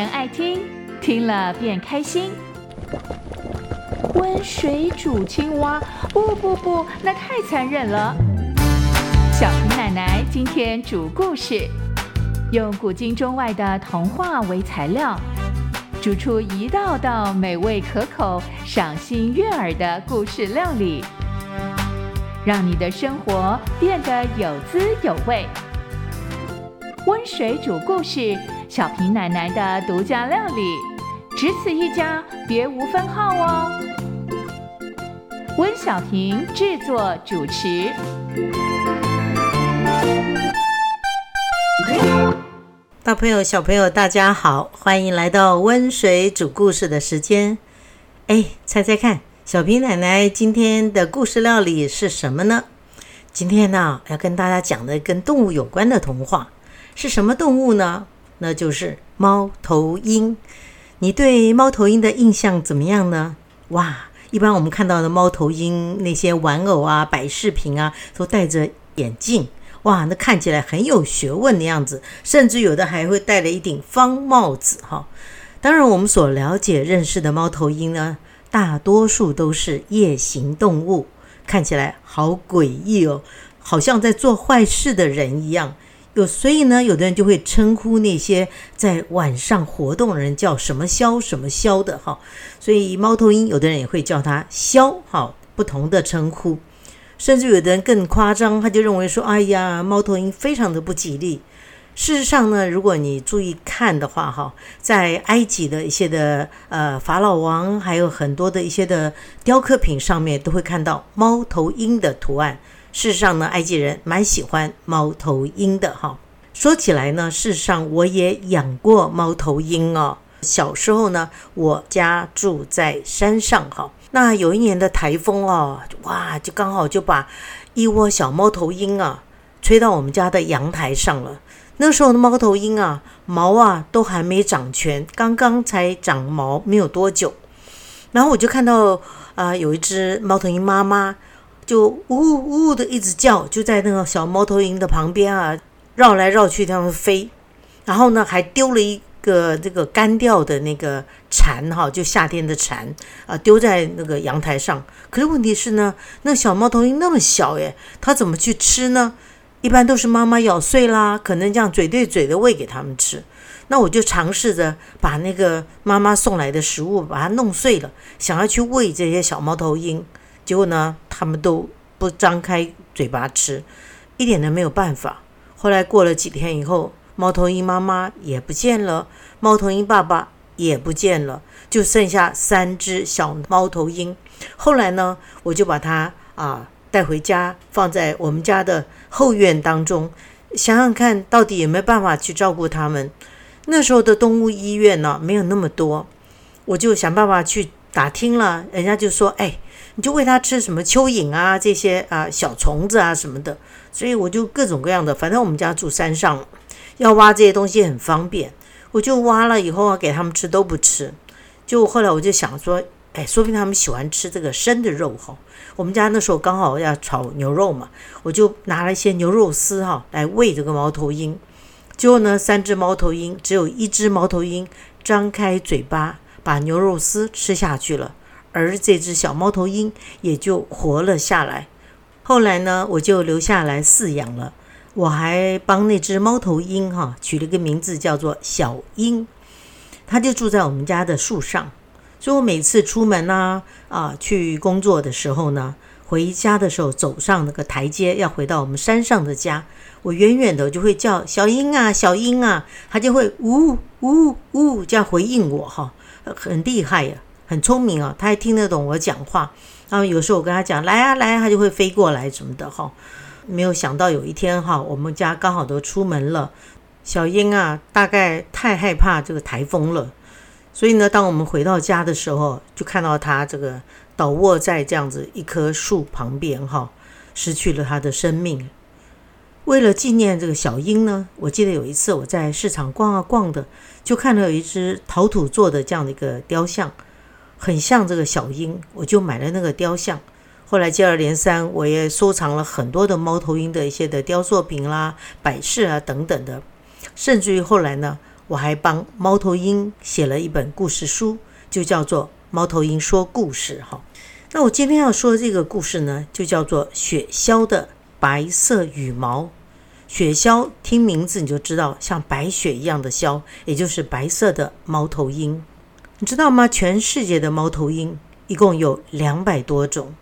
人爱听，听了便开心。温水煮青蛙，不不不，那太残忍了。小平奶奶今天煮故事，用古今中外的童话为材料，煮出一道道美味可口、赏心悦耳的故事料理，让你的生活变得有滋有味。温水煮故事，小平奶奶的独家料理，只此一家，别无分号哦。温小平制作主持。大朋友、小朋友，大家好，欢迎来到温水煮故事的时间。哎，猜猜看，小平奶奶今天的故事料理是什么呢？今天呢，要跟大家讲的跟动物有关的童话。是什么动物呢？那就是猫头鹰。你对猫头鹰的印象怎么样呢？哇，一般我们看到的猫头鹰那些玩偶啊、摆饰品啊，都戴着眼镜，哇，那看起来很有学问的样子，甚至有的还会戴了一顶方帽子哈。当然，我们所了解、认识的猫头鹰呢，大多数都是夜行动物，看起来好诡异哦，好像在做坏事的人一样。有，所以呢，有的人就会称呼那些在晚上活动的人叫什么枭什么枭的哈。所以猫头鹰，有的人也会叫它枭哈，不同的称呼。甚至有的人更夸张，他就认为说，哎呀，猫头鹰非常的不吉利。事实上呢，如果你注意看的话哈，在埃及的一些的呃法老王，还有很多的一些的雕刻品上面，都会看到猫头鹰的图案。事实上呢，埃及人蛮喜欢猫头鹰的哈。说起来呢，事实上我也养过猫头鹰哦。小时候呢，我家住在山上哈。那有一年的台风哦，哇，就刚好就把一窝小猫头鹰啊吹到我们家的阳台上了。那时候的猫头鹰啊，毛啊都还没长全，刚刚才长毛没有多久。然后我就看到啊，有一只猫头鹰妈妈。就呜呜的一直叫，就在那个小猫头鹰的旁边啊，绕来绕去，它们飞。然后呢，还丢了一个这个干掉的那个蝉哈，就夏天的蝉啊，丢在那个阳台上。可是问题是呢，那小猫头鹰那么小耶，它怎么去吃呢？一般都是妈妈咬碎啦，可能这样嘴对嘴的喂给它们吃。那我就尝试着把那个妈妈送来的食物把它弄碎了，想要去喂这些小猫头鹰。结果呢，他们都不张开嘴巴吃，一点都没有办法。后来过了几天以后，猫头鹰妈妈也不见了，猫头鹰爸爸也不见了，就剩下三只小猫头鹰。后来呢，我就把它啊带回家，放在我们家的后院当中，想想看到底有没有办法去照顾它们。那时候的动物医院呢没有那么多，我就想办法去打听了，人家就说：“哎。”你就喂它吃什么蚯蚓啊，这些啊小虫子啊什么的，所以我就各种各样的，反正我们家住山上，要挖这些东西很方便，我就挖了以后啊给他们吃都不吃，就后来我就想说，哎，说不定他们喜欢吃这个生的肉哈。我们家那时候刚好要炒牛肉嘛，我就拿了一些牛肉丝哈来喂这个猫头鹰，结果呢，三只猫头鹰只有一只猫头鹰张开嘴巴把牛肉丝吃下去了。而这只小猫头鹰也就活了下来。后来呢，我就留下来饲养了。我还帮那只猫头鹰哈取了个名字，叫做小鹰。它就住在我们家的树上，所以我每次出门呢，啊，去工作的时候呢，回家的时候走上那个台阶，要回到我们山上的家，我远远的就会叫小鹰啊，小鹰啊，它就会呜呜呜这样回应我哈，很厉害呀。很聪明啊，他还听得懂我讲话。然后有时候我跟他讲来啊来啊，他就会飞过来什么的哈。没有想到有一天哈，我们家刚好都出门了，小鹰啊大概太害怕这个台风了，所以呢，当我们回到家的时候，就看到它这个倒卧在这样子一棵树旁边哈，失去了它的生命。为了纪念这个小鹰呢，我记得有一次我在市场逛啊逛的，就看到有一只陶土做的这样的一个雕像。很像这个小鹰，我就买了那个雕像。后来接二连三，我也收藏了很多的猫头鹰的一些的雕塑品啦、摆饰啊等等的。甚至于后来呢，我还帮猫头鹰写了一本故事书，就叫做《猫头鹰说故事》哈。那我今天要说的这个故事呢，就叫做雪鸮的白色羽毛。雪鸮听名字你就知道，像白雪一样的鸮，也就是白色的猫头鹰。你知道吗？全世界的猫头鹰一共有两百多种，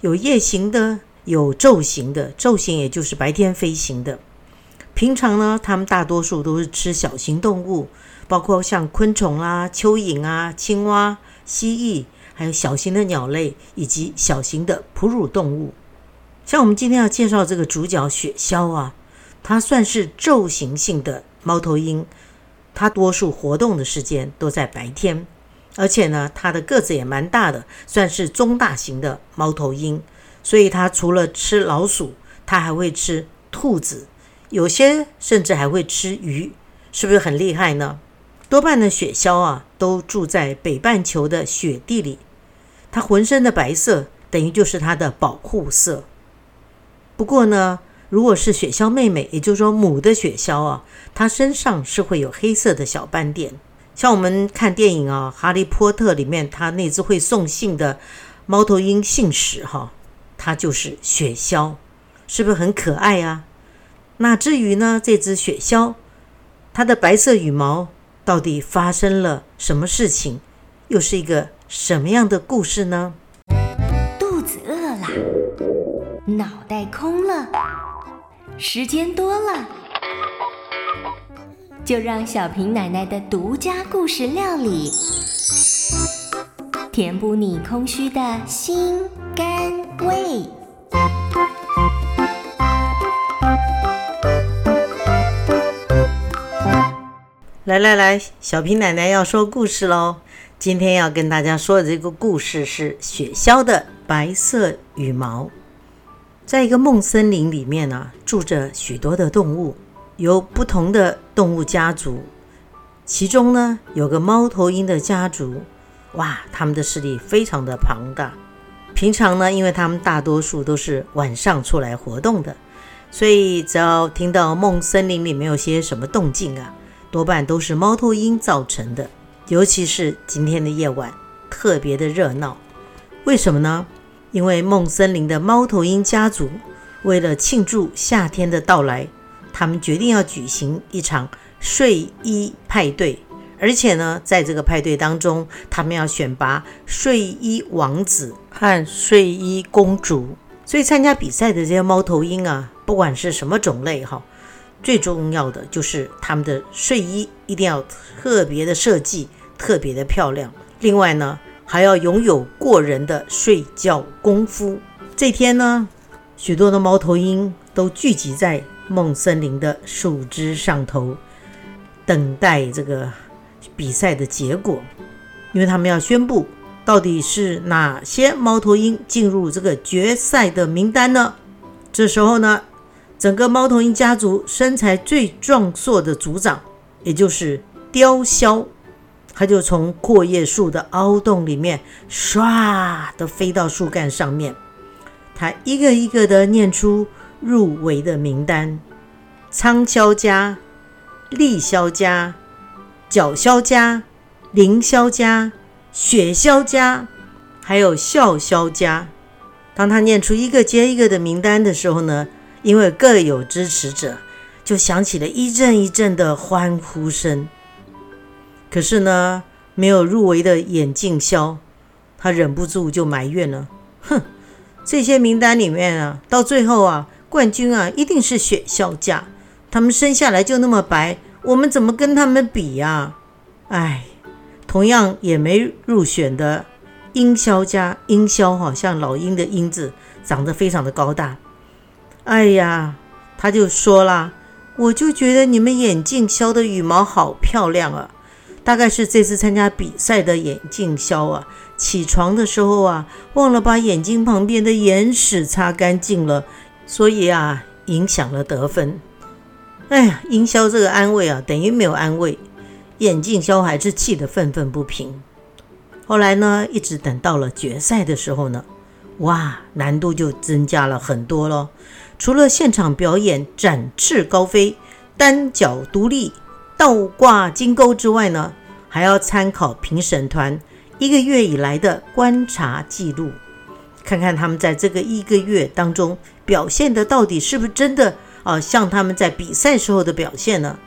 有夜行的，有昼行的。昼行也就是白天飞行的。平常呢，它们大多数都是吃小型动物，包括像昆虫啦、蚯蚓啊、青蛙、蜥蜴，还有小型的鸟类以及小型的哺乳动物。像我们今天要介绍这个主角雪鸮啊，它算是昼行性的猫头鹰，它多数活动的时间都在白天，而且呢，它的个子也蛮大的，算是中大型的猫头鹰。所以它除了吃老鼠，它还会吃兔子，有些甚至还会吃鱼，是不是很厉害呢？多半的雪鸮啊，都住在北半球的雪地里，它浑身的白色等于就是它的保护色。不过呢，如果是雪鸮妹妹，也就是说母的雪鸮啊，它身上是会有黑色的小斑点。像我们看电影啊，《哈利波特》里面，它那只会送信的猫头鹰信使哈，它就是雪鸮，是不是很可爱啊？那至于呢，这只雪鸮，它的白色羽毛到底发生了什么事情，又是一个什么样的故事呢？肚子饿了。脑袋空了，时间多了，就让小平奶奶的独家故事料理，填补你空虚的心肝胃。来来来，小平奶奶要说故事喽！今天要跟大家说的这个故事是雪鸮的白色羽毛。在一个梦森林里面呢，住着许多的动物，有不同的动物家族。其中呢，有个猫头鹰的家族，哇，他们的势力非常的庞大。平常呢，因为他们大多数都是晚上出来活动的，所以只要听到梦森林里面有些什么动静啊，多半都是猫头鹰造成的。尤其是今天的夜晚，特别的热闹。为什么呢？因为梦森林的猫头鹰家族为了庆祝夏天的到来，他们决定要举行一场睡衣派对，而且呢，在这个派对当中，他们要选拔睡衣王子和睡衣公主。所以参加比赛的这些猫头鹰啊，不管是什么种类哈，最重要的就是他们的睡衣一定要特别的设计，特别的漂亮。另外呢。还要拥有过人的睡觉功夫。这天呢，许多的猫头鹰都聚集在梦森林的树枝上头，等待这个比赛的结果，因为他们要宣布到底是哪些猫头鹰进入这个决赛的名单呢？这时候呢，整个猫头鹰家族身材最壮硕的族长，也就是雕鸮。他就从阔叶树的凹洞里面唰的飞到树干上面，他一个一个的念出入围的名单：苍鸮家、立鸮家、角鸮家、凌霄家、雪鸮家，还有笑鸮家。当他念出一个接一个的名单的时候呢，因为各有支持者，就响起了一阵一阵的欢呼声。可是呢，没有入围的眼镜枭，他忍不住就埋怨了：“哼，这些名单里面啊，到最后啊，冠军啊一定是雪鸮家。他们生下来就那么白，我们怎么跟他们比呀？哎，同样也没入选的鹰鸮家，鹰鸮哈，像老鹰的鹰字，长得非常的高大。哎呀，他就说啦，我就觉得你们眼镜鸮的羽毛好漂亮啊。”大概是这次参加比赛的眼镜枭啊，起床的时候啊，忘了把眼睛旁边的眼屎擦干净了，所以啊，影响了得分。哎呀，营销这个安慰啊，等于没有安慰，眼镜枭还是气得愤愤不平。后来呢，一直等到了决赛的时候呢，哇，难度就增加了很多咯。除了现场表演展翅高飞、单脚独立。倒挂金钩之外呢，还要参考评审团一个月以来的观察记录，看看他们在这个一个月当中表现的到底是不是真的啊，像他们在比赛时候的表现呢？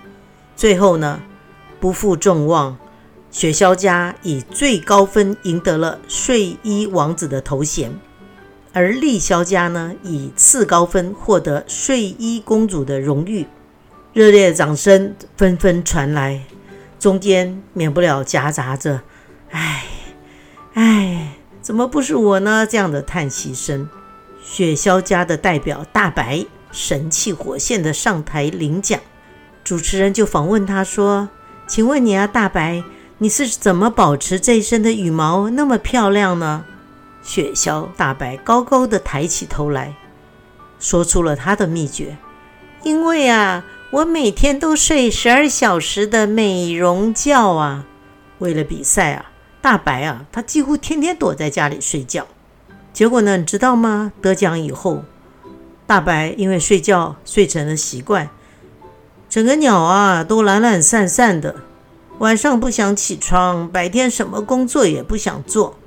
最后呢，不负众望，雪橇家以最高分赢得了睡衣王子的头衔，而丽萧家呢以次高分获得睡衣公主的荣誉。热烈掌声纷纷传来，中间免不了夹杂着“唉，唉，怎么不是我呢？”这样的叹息声。雪橇家的代表大白神气活现的上台领奖，主持人就访问他说：“请问你啊，大白，你是怎么保持这一身的羽毛那么漂亮呢？”雪橇大白高高的抬起头来，说出了他的秘诀：“因为啊。”我每天都睡十二小时的美容觉啊！为了比赛啊，大白啊，他几乎天天躲在家里睡觉。结果呢，你知道吗？得奖以后，大白因为睡觉睡成了习惯，整个鸟啊都懒懒散散的，晚上不想起床，白天什么工作也不想做。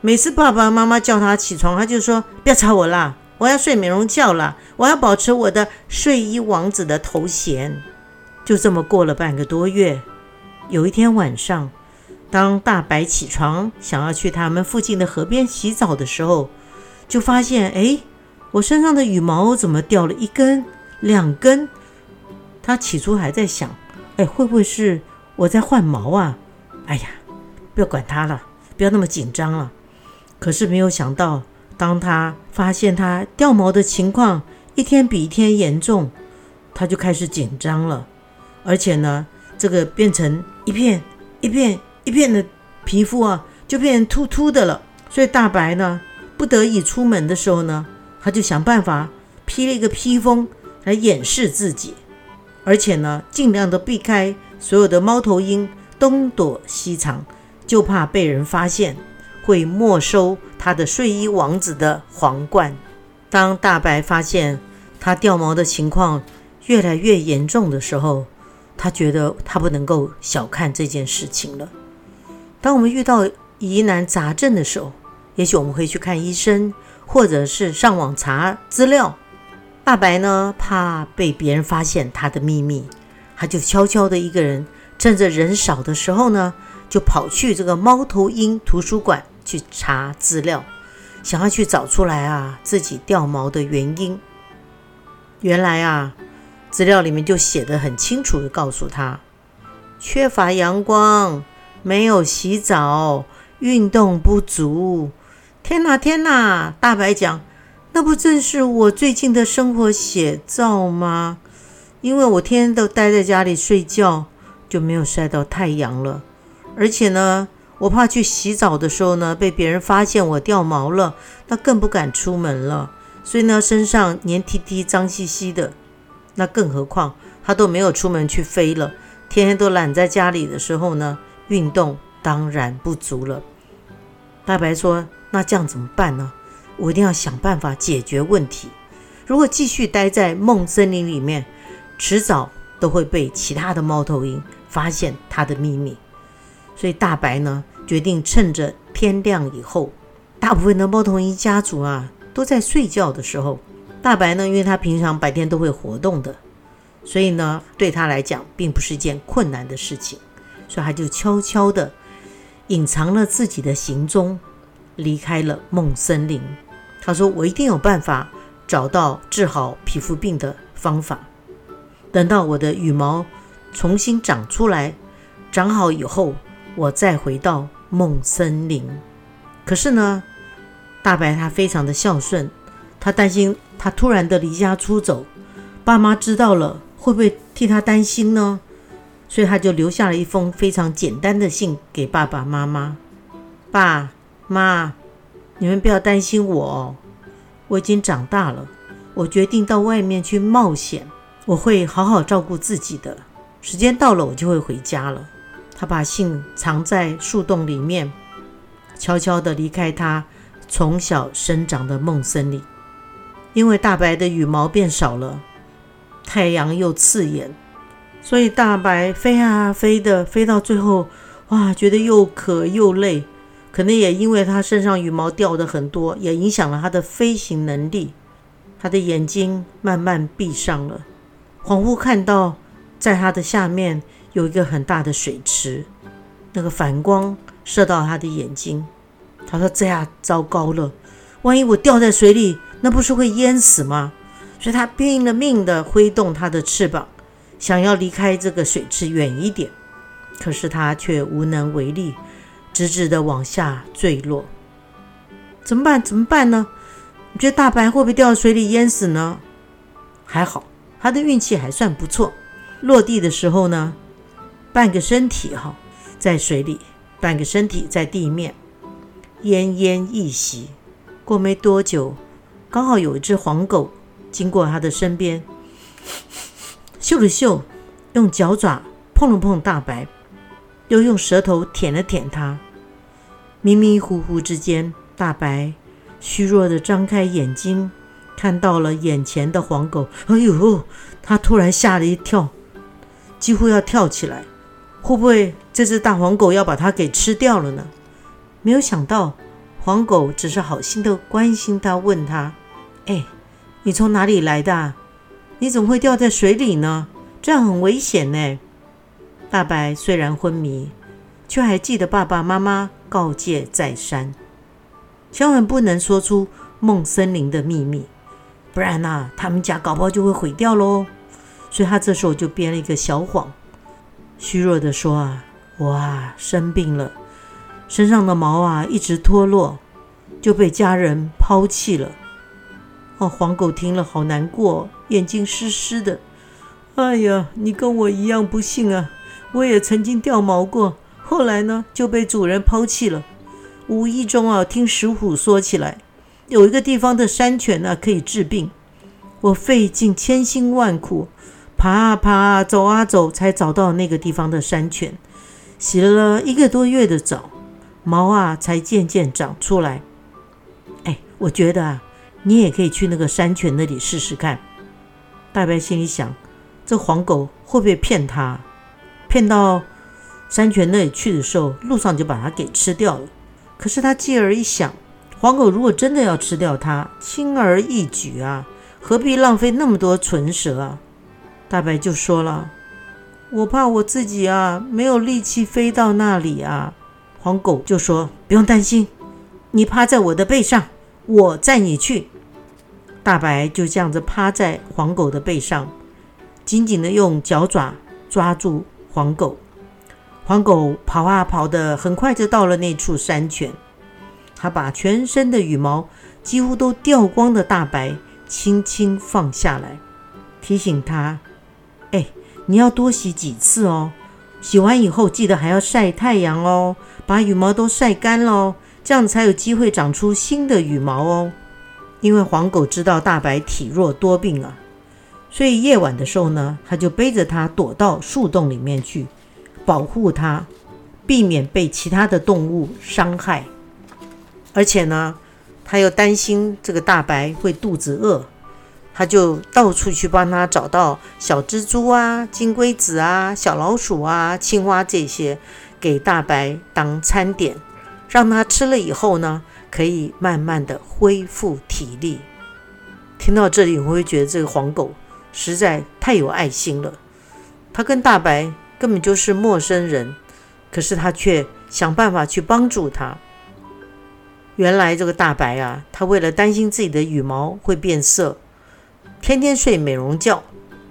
每次爸爸妈妈叫他起床，他就说：“不要吵我啦。”我要睡美容觉了，我要保持我的睡衣王子的头衔。就这么过了半个多月，有一天晚上，当大白起床想要去他们附近的河边洗澡的时候，就发现，哎，我身上的羽毛怎么掉了一根、两根？他起初还在想，哎，会不会是我在换毛啊？哎呀，不要管他了，不要那么紧张了。可是没有想到。当他发现他掉毛的情况一天比一天严重，他就开始紧张了，而且呢，这个变成一片一片一片的皮肤啊，就变秃秃的了。所以大白呢，不得已出门的时候呢，他就想办法披了一个披风来掩饰自己，而且呢，尽量的避开所有的猫头鹰，东躲西藏，就怕被人发现。会没收他的睡衣王子的皇冠。当大白发现他掉毛的情况越来越严重的时候，他觉得他不能够小看这件事情了。当我们遇到疑难杂症的时候，也许我们会去看医生，或者是上网查资料。大白呢，怕被别人发现他的秘密，他就悄悄的一个人，趁着人少的时候呢，就跑去这个猫头鹰图书馆。去查资料，想要去找出来啊自己掉毛的原因。原来啊，资料里面就写的很清楚的告诉他：缺乏阳光，没有洗澡，运动不足。天哪，天哪！大白讲，那不正是我最近的生活写照吗？因为我天天都待在家里睡觉，就没有晒到太阳了，而且呢。我怕去洗澡的时候呢，被别人发现我掉毛了，那更不敢出门了。所以呢，身上黏踢踢、脏兮兮的。那更何况他都没有出门去飞了，天天都懒在家里的时候呢，运动当然不足了。大白说：“那这样怎么办呢？我一定要想办法解决问题。如果继续待在梦森林里面，迟早都会被其他的猫头鹰发现他的秘密。”所以大白呢，决定趁着天亮以后，大部分的猫头鹰家族啊都在睡觉的时候，大白呢，因为他平常白天都会活动的，所以呢，对他来讲并不是件困难的事情，所以他就悄悄的隐藏了自己的行踪，离开了梦森林。他说：“我一定有办法找到治好皮肤病的方法。等到我的羽毛重新长出来，长好以后。”我再回到梦森林，可是呢，大白他非常的孝顺，他担心他突然的离家出走，爸妈知道了会不会替他担心呢？所以他就留下了一封非常简单的信给爸爸妈妈：爸妈，你们不要担心我，我已经长大了，我决定到外面去冒险，我会好好照顾自己的，时间到了我就会回家了。他把信藏在树洞里面，悄悄地离开他从小生长的梦森林。因为大白的羽毛变少了，太阳又刺眼，所以大白飞啊飞的，飞到最后，哇，觉得又渴又累，可能也因为它身上羽毛掉的很多，也影响了它的飞行能力。他的眼睛慢慢闭上了，恍惚看到在他的下面有一个很大的水池，那个反光射到他的眼睛。他说：“这样糟糕了，万一我掉在水里，那不是会淹死吗？”所以他拼了命的挥动他的翅膀。想要离开这个水池远一点，可是他却无能为力，直直的往下坠落。怎么办？怎么办呢？你觉得大白会不会掉水里淹死呢？还好，他的运气还算不错。落地的时候呢，半个身体哈在水里，半个身体在地面，奄奄一息。过没多久，刚好有一只黄狗经过他的身边。嗅了嗅，用脚爪碰了碰大白，又用舌头舔了舔它。迷迷糊糊之间，大白虚弱的张开眼睛，看到了眼前的黄狗。哎呦！他突然吓了一跳，几乎要跳起来。会不会这只大黄狗要把它给吃掉了呢？没有想到，黄狗只是好心的关心他，问他：“哎，你从哪里来的？”你怎么会掉在水里呢？这样很危险呢。大白虽然昏迷，却还记得爸爸妈妈告诫再三，千万不能说出梦森林的秘密，不然呐，他们家搞不好就会毁掉喽。所以他这时候就编了一个小谎，虚弱地说啊，我啊生病了，身上的毛啊一直脱落，就被家人抛弃了。哦，黄狗听了好难过，眼睛湿湿的。哎呀，你跟我一样不幸啊！我也曾经掉毛过，后来呢就被主人抛弃了。无意中啊，听石虎说起来，有一个地方的山泉呢可以治病。我费尽千辛万苦，爬啊爬啊，走啊走，才找到那个地方的山泉。洗了一个多月的澡，毛啊才渐渐长出来。哎，我觉得啊。你也可以去那个山泉那里试试看。大白心里想：这黄狗会不会骗他？骗到山泉那里去的时候，路上就把它给吃掉了。可是他继而一想，黄狗如果真的要吃掉它，轻而易举啊，何必浪费那么多唇舌啊？大白就说了：“我怕我自己啊，没有力气飞到那里啊。”黄狗就说：“不用担心，你趴在我的背上，我载你去。”大白就这样子趴在黄狗的背上，紧紧的用脚爪抓住黄狗。黄狗跑啊跑的，很快就到了那处山泉。他把全身的羽毛几乎都掉光的大白轻轻放下来，提醒他：“哎，你要多洗几次哦。洗完以后记得还要晒太阳哦，把羽毛都晒干喽，这样才有机会长出新的羽毛哦。”因为黄狗知道大白体弱多病啊，所以夜晚的时候呢，它就背着它躲到树洞里面去，保护它，避免被其他的动物伤害。而且呢，它又担心这个大白会肚子饿，他就到处去帮他找到小蜘蛛啊、金龟子啊、小老鼠啊、青蛙这些，给大白当餐点，让他吃了以后呢。可以慢慢的恢复体力。听到这里，我会觉得这个黄狗实在太有爱心了。他跟大白根本就是陌生人，可是他却想办法去帮助他。原来这个大白啊，他为了担心自己的羽毛会变色，天天睡美容觉，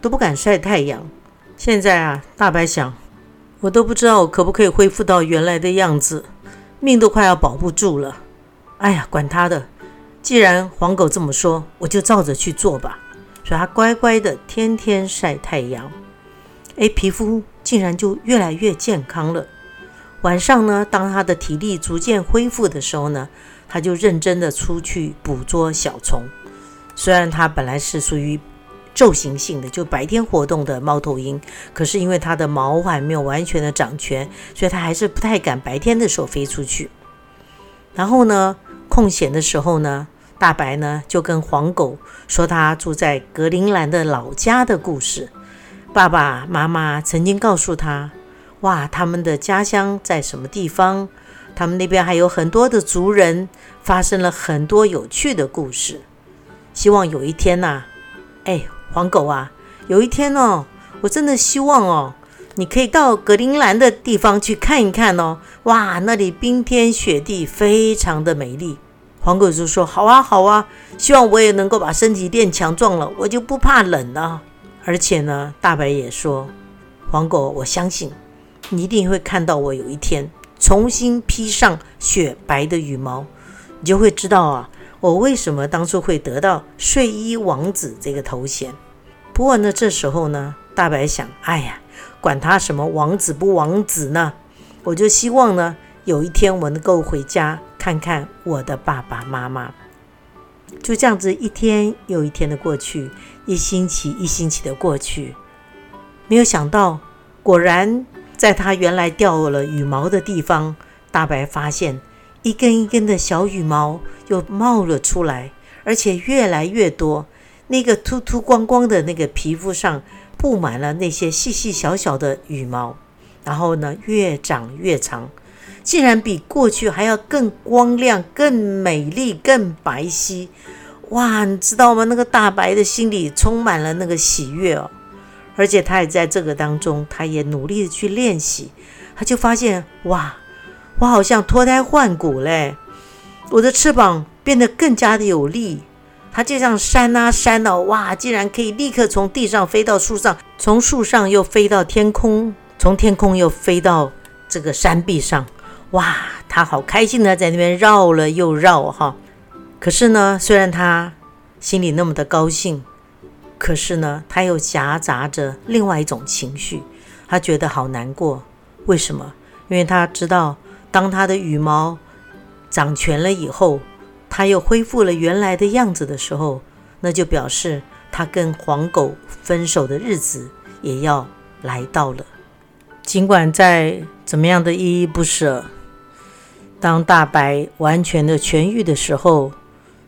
都不敢晒太阳。现在啊，大白想，我都不知道我可不可以恢复到原来的样子，命都快要保不住了。哎呀，管他的！既然黄狗这么说，我就照着去做吧。所以他乖乖的天天晒太阳，哎，皮肤竟然就越来越健康了。晚上呢，当他的体力逐渐恢复的时候呢，他就认真的出去捕捉小虫。虽然它本来是属于昼行性的，就白天活动的猫头鹰，可是因为它的毛还没有完全的长全，所以它还是不太敢白天的时候飞出去。然后呢？空闲的时候呢，大白呢就跟黄狗说他住在格陵兰的老家的故事，爸爸妈妈曾经告诉他：“哇，他们的家乡在什么地方？他们那边还有很多的族人，发生了很多有趣的故事。希望有一天呐，哎，黄狗啊，有一天哦，我真的希望哦，你可以到格陵兰的地方去看一看哦。哇，那里冰天雪地，非常的美丽。”黄狗就说：“好啊，好啊，希望我也能够把身体变强壮了，我就不怕冷了。”而且呢，大白也说：“黄狗，我相信你一定会看到我有一天重新披上雪白的羽毛，你就会知道啊，我为什么当初会得到睡衣王子这个头衔。”不过呢，这时候呢，大白想：“哎呀，管他什么王子不王子呢，我就希望呢，有一天我能够回家看看我的爸爸妈妈。”就这样子，一天又一天的过去。一星期一星期的过去，没有想到，果然在他原来掉了羽毛的地方，大白发现一根一根的小羽毛又冒了出来，而且越来越多。那个秃秃光光的那个皮肤上布满了那些细细小小的羽毛，然后呢，越长越长，竟然比过去还要更光亮、更美丽、更白皙。哇，你知道吗？那个大白的心里充满了那个喜悦哦，而且他也在这个当中，他也努力的去练习，他就发现哇，我好像脱胎换骨嘞，我的翅膀变得更加的有力，它就像扇啊扇哦，哇，竟然可以立刻从地上飞到树上，从树上又飞到天空，从天空又飞到这个山壁上，哇，他好开心的在那边绕了又绕哈。可是呢，虽然他心里那么的高兴，可是呢，他又夹杂着另外一种情绪，他觉得好难过。为什么？因为他知道，当他的羽毛长全了以后，他又恢复了原来的样子的时候，那就表示他跟黄狗分手的日子也要来到了。尽管在怎么样的依依不舍，当大白完全的痊愈的时候。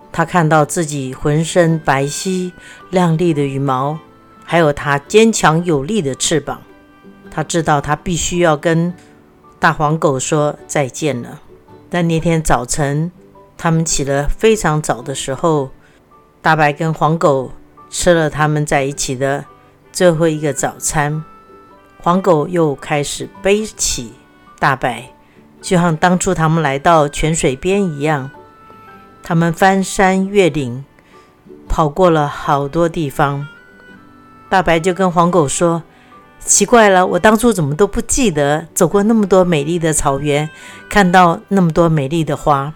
他看到自己浑身白皙、亮丽的羽毛，还有他坚强有力的翅膀。他知道他必须要跟大黄狗说再见了。但那天早晨，他们起了非常早的时候，大白跟黄狗吃了他们在一起的最后一个早餐。黄狗又开始背起大白，就像当初他们来到泉水边一样。他们翻山越岭，跑过了好多地方。大白就跟黄狗说：“奇怪了，我当初怎么都不记得走过那么多美丽的草原，看到那么多美丽的花。”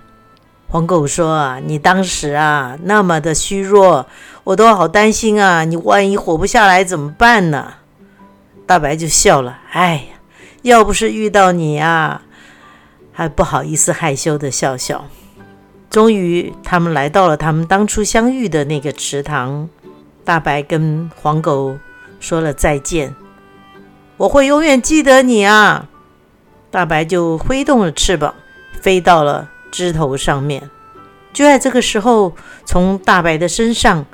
黄狗说：“啊，你当时啊那么的虚弱，我都好担心啊，你万一活不下来怎么办呢？”大白就笑了：“哎呀，要不是遇到你啊，还不好意思害羞的笑笑。”终于，他们来到了他们当初相遇的那个池塘。大白跟黄狗说了再见：“我会永远记得你啊！”大白就挥动了翅膀，飞到了枝头上面。就在这个时候，从大白的身上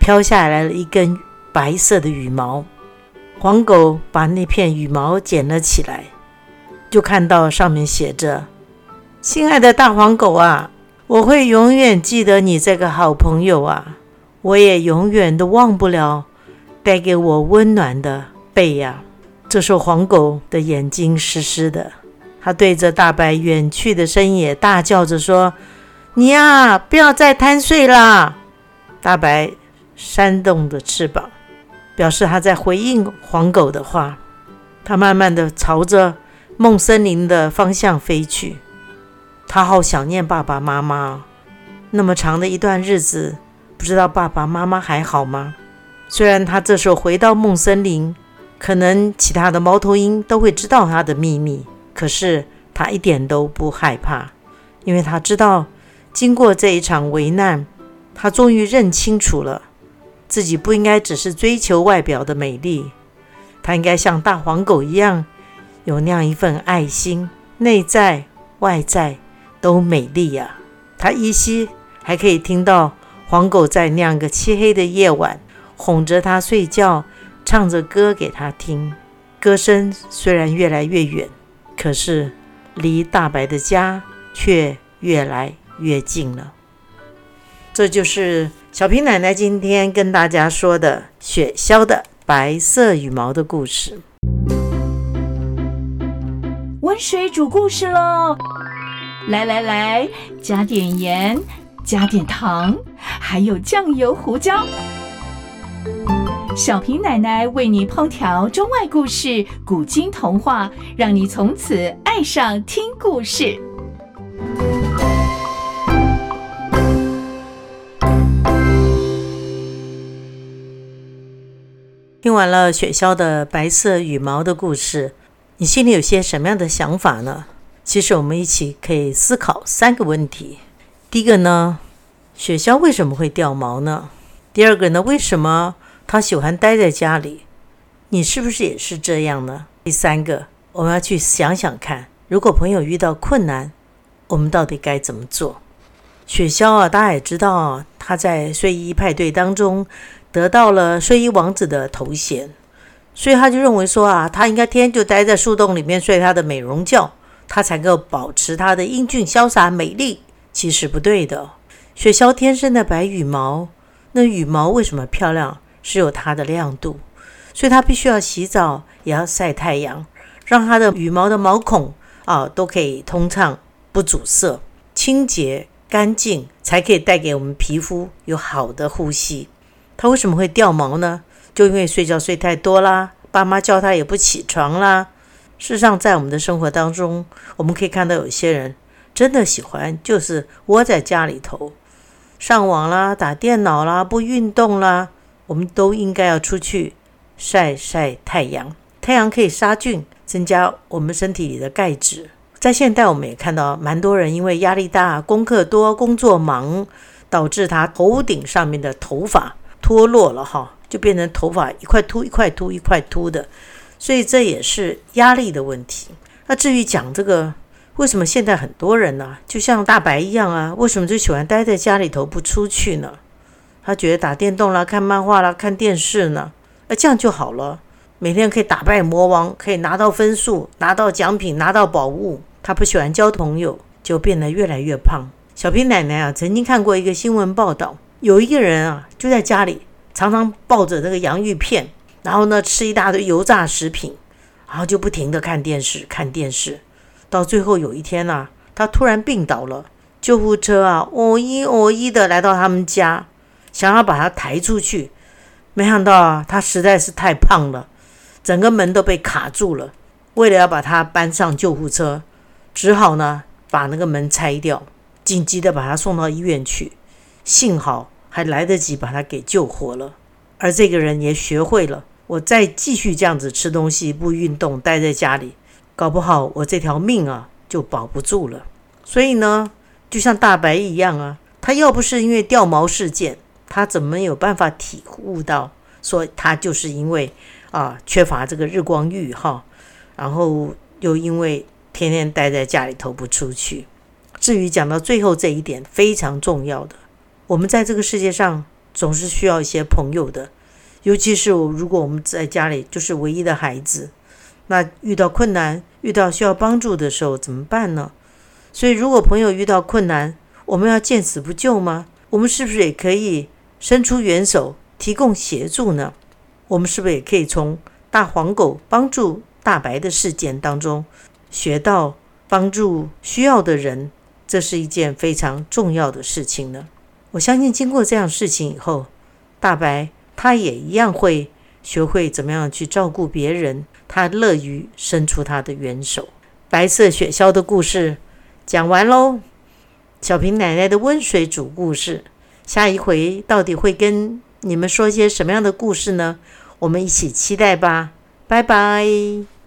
飘下来了一根白色的羽毛。黄狗把那片羽毛捡了起来，就看到上面写着：“亲爱的大黄狗啊！”我会永远记得你这个好朋友啊！我也永远都忘不了带给我温暖的背呀。这时候，黄狗的眼睛湿湿的，他对着大白远去的身影大叫着说：“你呀，不要再贪睡啦！”大白扇动着翅膀，表示他在回应黄狗的话。他慢慢的朝着梦森林的方向飞去。他好想念爸爸妈妈，那么长的一段日子，不知道爸爸妈妈还好吗？虽然他这时候回到梦森林，可能其他的猫头鹰都会知道他的秘密，可是他一点都不害怕，因为他知道，经过这一场危难，他终于认清楚了，自己不应该只是追求外表的美丽，他应该像大黄狗一样，有那样一份爱心，内在外在。都美丽呀！他依稀还可以听到黄狗在那样一个漆黑的夜晚哄着他睡觉，唱着歌给他听。歌声虽然越来越远，可是离大白的家却越来越近了。这就是小平奶奶今天跟大家说的雪橇的白色羽毛的故事。温水煮故事喽！来来来，加点盐，加点糖，还有酱油、胡椒。小平奶奶为你烹调中外故事、古今童话，让你从此爱上听故事。听完了雪鸮的白色羽毛的故事，你心里有些什么样的想法呢？其实我们一起可以思考三个问题。第一个呢，雪鸮为什么会掉毛呢？第二个呢，为什么他喜欢待在家里？你是不是也是这样呢？第三个，我们要去想想看，如果朋友遇到困难，我们到底该怎么做？雪鸮啊，大家也知道，他在睡衣派对当中。得到了睡衣王子的头衔，所以他就认为说啊，他应该天天就待在树洞里面睡他的美容觉，他才能够保持他的英俊潇洒美丽。其实不对的，雪鸮天生的白羽毛，那羽毛为什么漂亮？是有它的亮度，所以它必须要洗澡，也要晒太阳，让它的羽毛的毛孔啊都可以通畅，不阻塞，清洁干净，才可以带给我们皮肤有好的呼吸。它为什么会掉毛呢？就因为睡觉睡太多啦，爸妈叫他也不起床啦。事实上，在我们的生活当中，我们可以看到有些人真的喜欢就是窝在家里头，上网啦、打电脑啦、不运动啦。我们都应该要出去晒晒太阳，太阳可以杀菌，增加我们身体里的钙质。在现代，我们也看到蛮多人因为压力大、功课多、工作忙，导致他头顶上面的头发。脱落了哈，就变成头发一块秃一块秃一块秃的，所以这也是压力的问题。那至于讲这个，为什么现在很多人呢，就像大白一样啊，为什么就喜欢待在家里头不出去呢？他觉得打电动啦、看漫画啦、看电视呢，那这样就好了，每天可以打败魔王，可以拿到分数、拿到奖品、拿到宝物。他不喜欢交朋友，就变得越来越胖。小平奶奶啊，曾经看过一个新闻报道。有一个人啊，就在家里常常抱着那个洋芋片，然后呢吃一大堆油炸食品，然后就不停的看电视看电视，到最后有一天呢，他突然病倒了，救护车啊，哦一哦一的来到他们家，想要把他抬出去，没想到啊，他实在是太胖了，整个门都被卡住了。为了要把他搬上救护车，只好呢把那个门拆掉，紧急的把他送到医院去。幸好还来得及把他给救活了，而这个人也学会了，我再继续这样子吃东西不运动，待在家里，搞不好我这条命啊就保不住了。所以呢，就像大白一样啊，他要不是因为掉毛事件，他怎么有办法体悟到说他就是因为啊缺乏这个日光浴哈，然后又因为天天待在家里头不出去。至于讲到最后这一点，非常重要的。我们在这个世界上总是需要一些朋友的，尤其是，如果我们在家里就是唯一的孩子，那遇到困难、遇到需要帮助的时候怎么办呢？所以，如果朋友遇到困难，我们要见死不救吗？我们是不是也可以伸出援手，提供协助呢？我们是不是也可以从大黄狗帮助大白的事件当中学到帮助需要的人，这是一件非常重要的事情呢？我相信，经过这样事情以后，大白他也一样会学会怎么样去照顾别人，他乐于伸出他的援手。白色雪橇的故事讲完喽，小平奶奶的温水煮故事，下一回到底会跟你们说些什么样的故事呢？我们一起期待吧，拜拜。